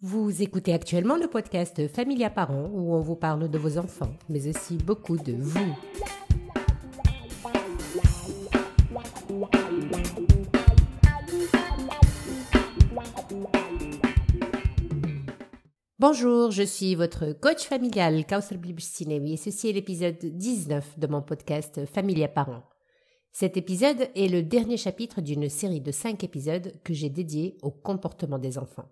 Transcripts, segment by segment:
Vous écoutez actuellement le podcast Familia Parents où on vous parle de vos enfants, mais aussi beaucoup de vous. Bonjour, je suis votre coach familial, Kausal Sinewi, et ceci est l'épisode 19 de mon podcast Familia Parents. Cet épisode est le dernier chapitre d'une série de 5 épisodes que j'ai dédiés au comportement des enfants.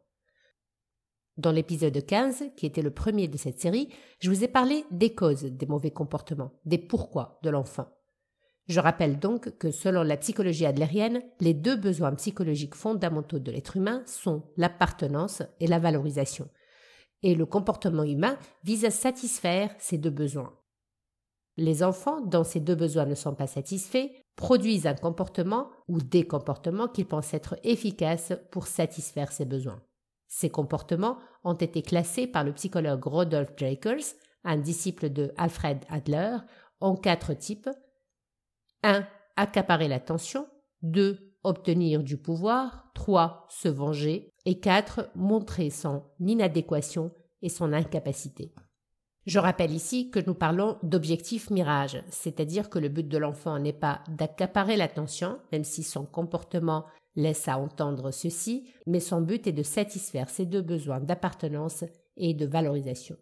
Dans l'épisode 15, qui était le premier de cette série, je vous ai parlé des causes des mauvais comportements, des pourquoi de l'enfant. Je rappelle donc que selon la psychologie adlérienne, les deux besoins psychologiques fondamentaux de l'être humain sont l'appartenance et la valorisation. Et le comportement humain vise à satisfaire ces deux besoins. Les enfants, dont ces deux besoins ne sont pas satisfaits, produisent un comportement ou des comportements qu'ils pensent être efficaces pour satisfaire ces besoins. Ces comportements ont été classés par le psychologue Rodolph Jacers, un disciple de Alfred Adler, en quatre types 1. Accaparer l'attention 2. Obtenir du pouvoir 3. Se venger et 4. Montrer son inadéquation et son incapacité. Je rappelle ici que nous parlons d'objectif mirage, c'est-à-dire que le but de l'enfant n'est pas d'accaparer l'attention, même si son comportement laisse à entendre ceci, mais son but est de satisfaire ses deux besoins d'appartenance et de valorisation.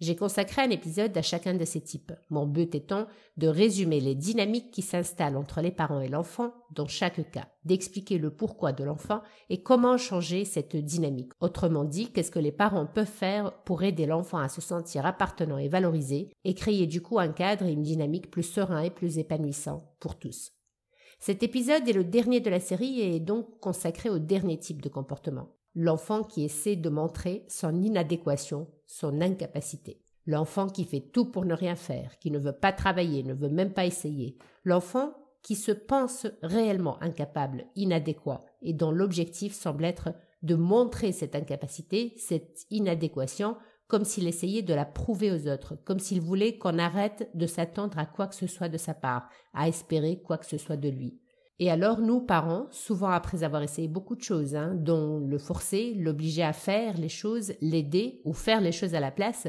J'ai consacré un épisode à chacun de ces types, mon but étant de résumer les dynamiques qui s'installent entre les parents et l'enfant dans chaque cas, d'expliquer le pourquoi de l'enfant et comment changer cette dynamique. Autrement dit, qu'est-ce que les parents peuvent faire pour aider l'enfant à se sentir appartenant et valorisé et créer du coup un cadre et une dynamique plus serein et plus épanouissant pour tous. Cet épisode est le dernier de la série et est donc consacré au dernier type de comportement. L'enfant qui essaie de montrer son inadéquation, son incapacité. L'enfant qui fait tout pour ne rien faire, qui ne veut pas travailler, ne veut même pas essayer. L'enfant qui se pense réellement incapable, inadéquat, et dont l'objectif semble être de montrer cette incapacité, cette inadéquation, comme s'il essayait de la prouver aux autres, comme s'il voulait qu'on arrête de s'attendre à quoi que ce soit de sa part, à espérer quoi que ce soit de lui. Et alors, nous, parents, souvent après avoir essayé beaucoup de choses, hein, dont le forcer, l'obliger à faire les choses, l'aider ou faire les choses à la place,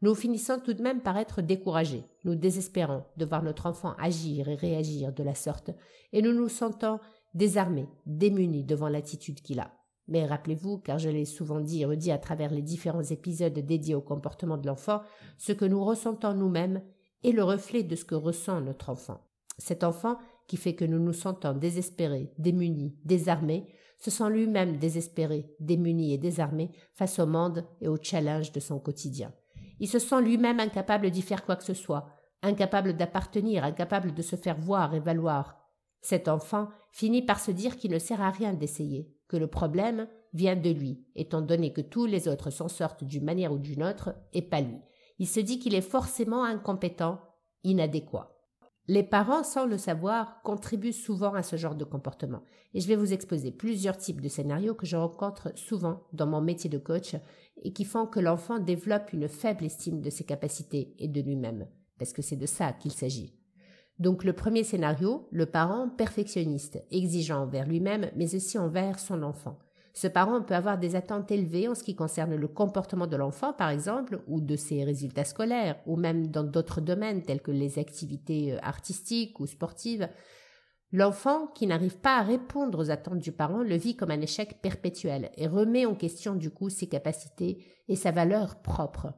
nous finissons tout de même par être découragés, nous désespérons de voir notre enfant agir et réagir de la sorte, et nous nous sentons désarmés, démunis devant l'attitude qu'il a. Mais rappelez-vous, car je l'ai souvent dit et redit à travers les différents épisodes dédiés au comportement de l'enfant, ce que nous ressentons nous-mêmes est le reflet de ce que ressent notre enfant. Cet enfant qui fait que nous nous sentons désespérés, démunis, désarmés, se sent lui-même désespéré, démuni et désarmé face au monde et aux challenges de son quotidien. Il se sent lui-même incapable d'y faire quoi que ce soit, incapable d'appartenir, incapable de se faire voir et valoir. Cet enfant finit par se dire qu'il ne sert à rien d'essayer, que le problème vient de lui, étant donné que tous les autres s'en sortent d'une manière ou d'une autre, et pas lui. Il se dit qu'il est forcément incompétent, inadéquat. Les parents, sans le savoir, contribuent souvent à ce genre de comportement. Et je vais vous exposer plusieurs types de scénarios que je rencontre souvent dans mon métier de coach et qui font que l'enfant développe une faible estime de ses capacités et de lui-même. Parce que c'est de ça qu'il s'agit. Donc le premier scénario, le parent perfectionniste, exigeant envers lui-même, mais aussi envers son enfant. Ce parent peut avoir des attentes élevées en ce qui concerne le comportement de l'enfant, par exemple, ou de ses résultats scolaires, ou même dans d'autres domaines tels que les activités euh, artistiques ou sportives. L'enfant qui n'arrive pas à répondre aux attentes du parent le vit comme un échec perpétuel et remet en question du coup ses capacités et sa valeur propre.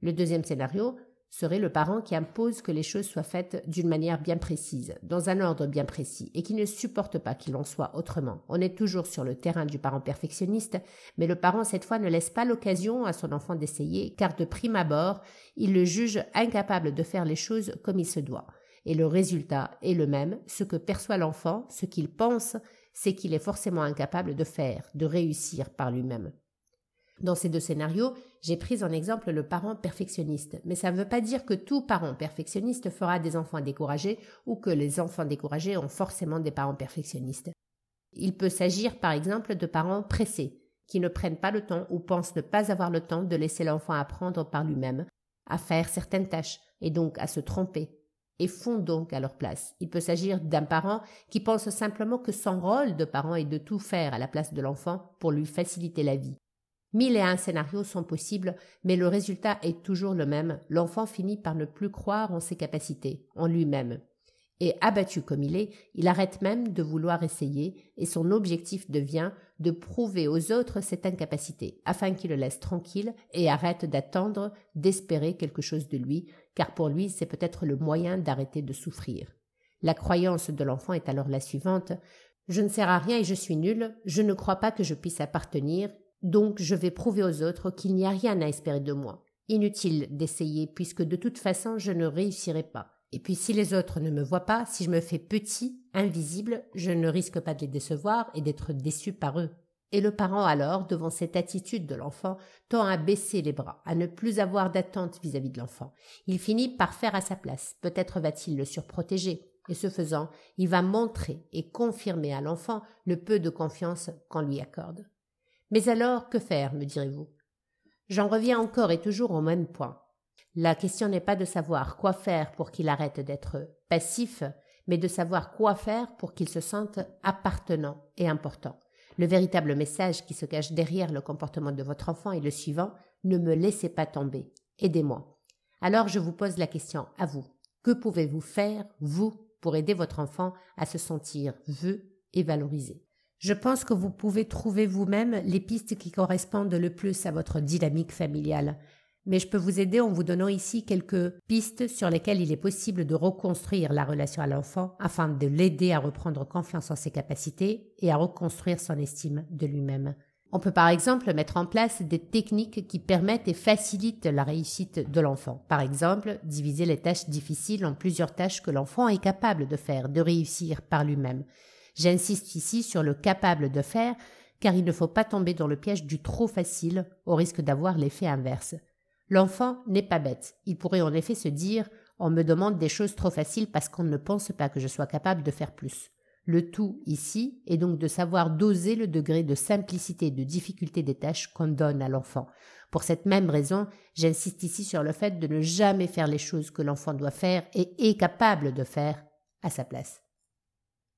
Le deuxième scénario, serait le parent qui impose que les choses soient faites d'une manière bien précise, dans un ordre bien précis, et qui ne supporte pas qu'il en soit autrement. On est toujours sur le terrain du parent perfectionniste, mais le parent cette fois ne laisse pas l'occasion à son enfant d'essayer, car de prime abord, il le juge incapable de faire les choses comme il se doit. Et le résultat est le même, ce que perçoit l'enfant, ce qu'il pense, c'est qu'il est forcément incapable de faire, de réussir par lui-même. Dans ces deux scénarios, j'ai pris en exemple le parent perfectionniste, mais ça ne veut pas dire que tout parent perfectionniste fera des enfants découragés ou que les enfants découragés ont forcément des parents perfectionnistes. Il peut s'agir par exemple de parents pressés, qui ne prennent pas le temps ou pensent ne pas avoir le temps de laisser l'enfant apprendre par lui-même, à faire certaines tâches, et donc à se tromper, et font donc à leur place. Il peut s'agir d'un parent qui pense simplement que son rôle de parent est de tout faire à la place de l'enfant pour lui faciliter la vie Mille et un scénarios sont possibles, mais le résultat est toujours le même. L'enfant finit par ne plus croire en ses capacités, en lui-même. Et abattu comme il est, il arrête même de vouloir essayer, et son objectif devient de prouver aux autres cette incapacité, afin qu'il le laisse tranquille et arrête d'attendre, d'espérer quelque chose de lui, car pour lui c'est peut-être le moyen d'arrêter de souffrir. La croyance de l'enfant est alors la suivante je ne sers à rien et je suis nul, je ne crois pas que je puisse appartenir, donc je vais prouver aux autres qu'il n'y a rien à espérer de moi. Inutile d'essayer, puisque de toute façon je ne réussirai pas. Et puis si les autres ne me voient pas, si je me fais petit, invisible, je ne risque pas de les décevoir et d'être déçu par eux. Et le parent alors, devant cette attitude de l'enfant, tend à baisser les bras, à ne plus avoir d'attente vis-à-vis de l'enfant. Il finit par faire à sa place. Peut-être va-t-il le surprotéger, et ce faisant, il va montrer et confirmer à l'enfant le peu de confiance qu'on lui accorde. Mais alors, que faire, me direz-vous? J'en reviens encore et toujours au même point. La question n'est pas de savoir quoi faire pour qu'il arrête d'être passif, mais de savoir quoi faire pour qu'il se sente appartenant et important. Le véritable message qui se cache derrière le comportement de votre enfant est le suivant ne me laissez pas tomber, aidez-moi. Alors je vous pose la question à vous. Que pouvez-vous faire, vous, pour aider votre enfant à se sentir vu et valorisé? Je pense que vous pouvez trouver vous-même les pistes qui correspondent le plus à votre dynamique familiale. Mais je peux vous aider en vous donnant ici quelques pistes sur lesquelles il est possible de reconstruire la relation à l'enfant afin de l'aider à reprendre confiance en ses capacités et à reconstruire son estime de lui-même. On peut par exemple mettre en place des techniques qui permettent et facilitent la réussite de l'enfant. Par exemple, diviser les tâches difficiles en plusieurs tâches que l'enfant est capable de faire, de réussir par lui-même. J'insiste ici sur le capable de faire, car il ne faut pas tomber dans le piège du trop facile au risque d'avoir l'effet inverse. L'enfant n'est pas bête. Il pourrait en effet se dire on me demande des choses trop faciles parce qu'on ne pense pas que je sois capable de faire plus. Le tout ici est donc de savoir doser le degré de simplicité et de difficulté des tâches qu'on donne à l'enfant. Pour cette même raison, j'insiste ici sur le fait de ne jamais faire les choses que l'enfant doit faire et est capable de faire à sa place.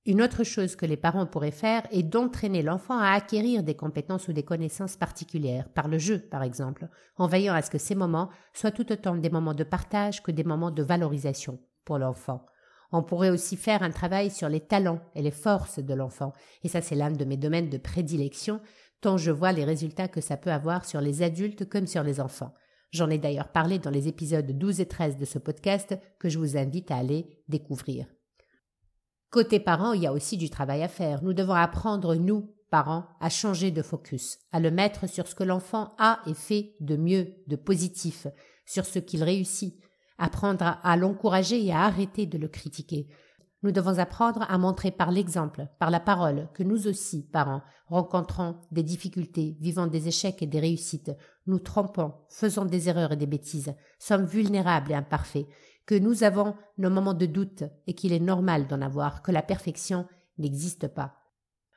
Une autre chose que les parents pourraient faire est d'entraîner l'enfant à acquérir des compétences ou des connaissances particulières, par le jeu par exemple, en veillant à ce que ces moments soient tout autant des moments de partage que des moments de valorisation pour l'enfant. On pourrait aussi faire un travail sur les talents et les forces de l'enfant. Et ça, c'est l'un de mes domaines de prédilection, tant je vois les résultats que ça peut avoir sur les adultes comme sur les enfants. J'en ai d'ailleurs parlé dans les épisodes 12 et 13 de ce podcast que je vous invite à aller découvrir. Côté parents, il y a aussi du travail à faire. Nous devons apprendre, nous, parents, à changer de focus, à le mettre sur ce que l'enfant a et fait de mieux, de positif, sur ce qu'il réussit, apprendre à, l'encourager et à arrêter de le critiquer. Nous devons apprendre à montrer par l'exemple, par la parole, que nous aussi, parents, rencontrons des difficultés, vivant des échecs et des réussites, nous trompons, faisons des erreurs et des bêtises, sommes vulnérables et imparfaits, que nous avons nos moments de doute et qu'il est normal d'en avoir, que la perfection n'existe pas.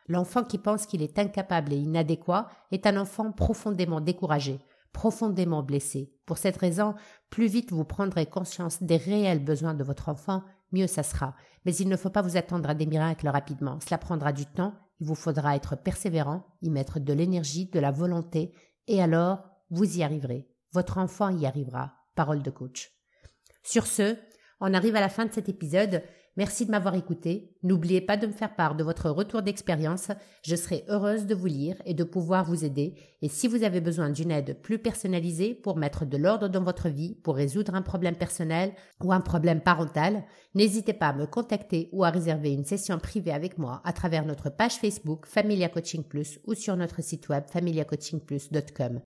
L'enfant qui pense qu'il est incapable et inadéquat est un enfant profondément découragé, profondément blessé. Pour cette raison, plus vite vous prendrez conscience des réels besoins de votre enfant, mieux ça sera. Mais il ne faut pas vous attendre à des miracles rapidement. Cela prendra du temps, il vous faudra être persévérant, y mettre de l'énergie, de la volonté, et alors vous y arriverez. Votre enfant y arrivera. Parole de coach. Sur ce, on arrive à la fin de cet épisode. Merci de m'avoir écouté. N'oubliez pas de me faire part de votre retour d'expérience. Je serai heureuse de vous lire et de pouvoir vous aider. Et si vous avez besoin d'une aide plus personnalisée pour mettre de l'ordre dans votre vie, pour résoudre un problème personnel ou un problème parental, n'hésitez pas à me contacter ou à réserver une session privée avec moi à travers notre page Facebook Familia Coaching Plus ou sur notre site web familiacoachingplus.com.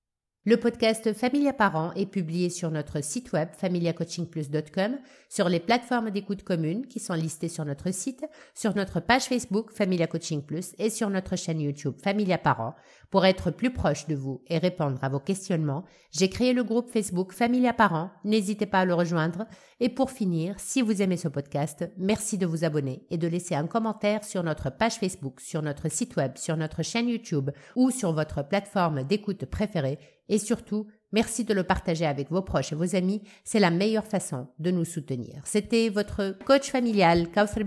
Le podcast Familia Parents est publié sur notre site web familiacoachingplus.com, sur les plateformes d'écoute communes qui sont listées sur notre site, sur notre page Facebook Familia Coaching Plus et sur notre chaîne YouTube Familia Parents. Pour être plus proche de vous et répondre à vos questionnements, j'ai créé le groupe Facebook Familia Parents. N'hésitez pas à le rejoindre. Et pour finir, si vous aimez ce podcast, merci de vous abonner et de laisser un commentaire sur notre page Facebook, sur notre site web, sur notre chaîne YouTube ou sur votre plateforme d'écoute préférée et surtout, Merci de le partager avec vos proches et vos amis, c'est la meilleure façon de nous soutenir. C'était votre coach familial, Kauthar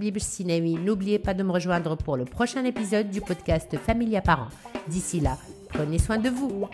N'oubliez pas de me rejoindre pour le prochain épisode du podcast Famille à parents. D'ici là, prenez soin de vous.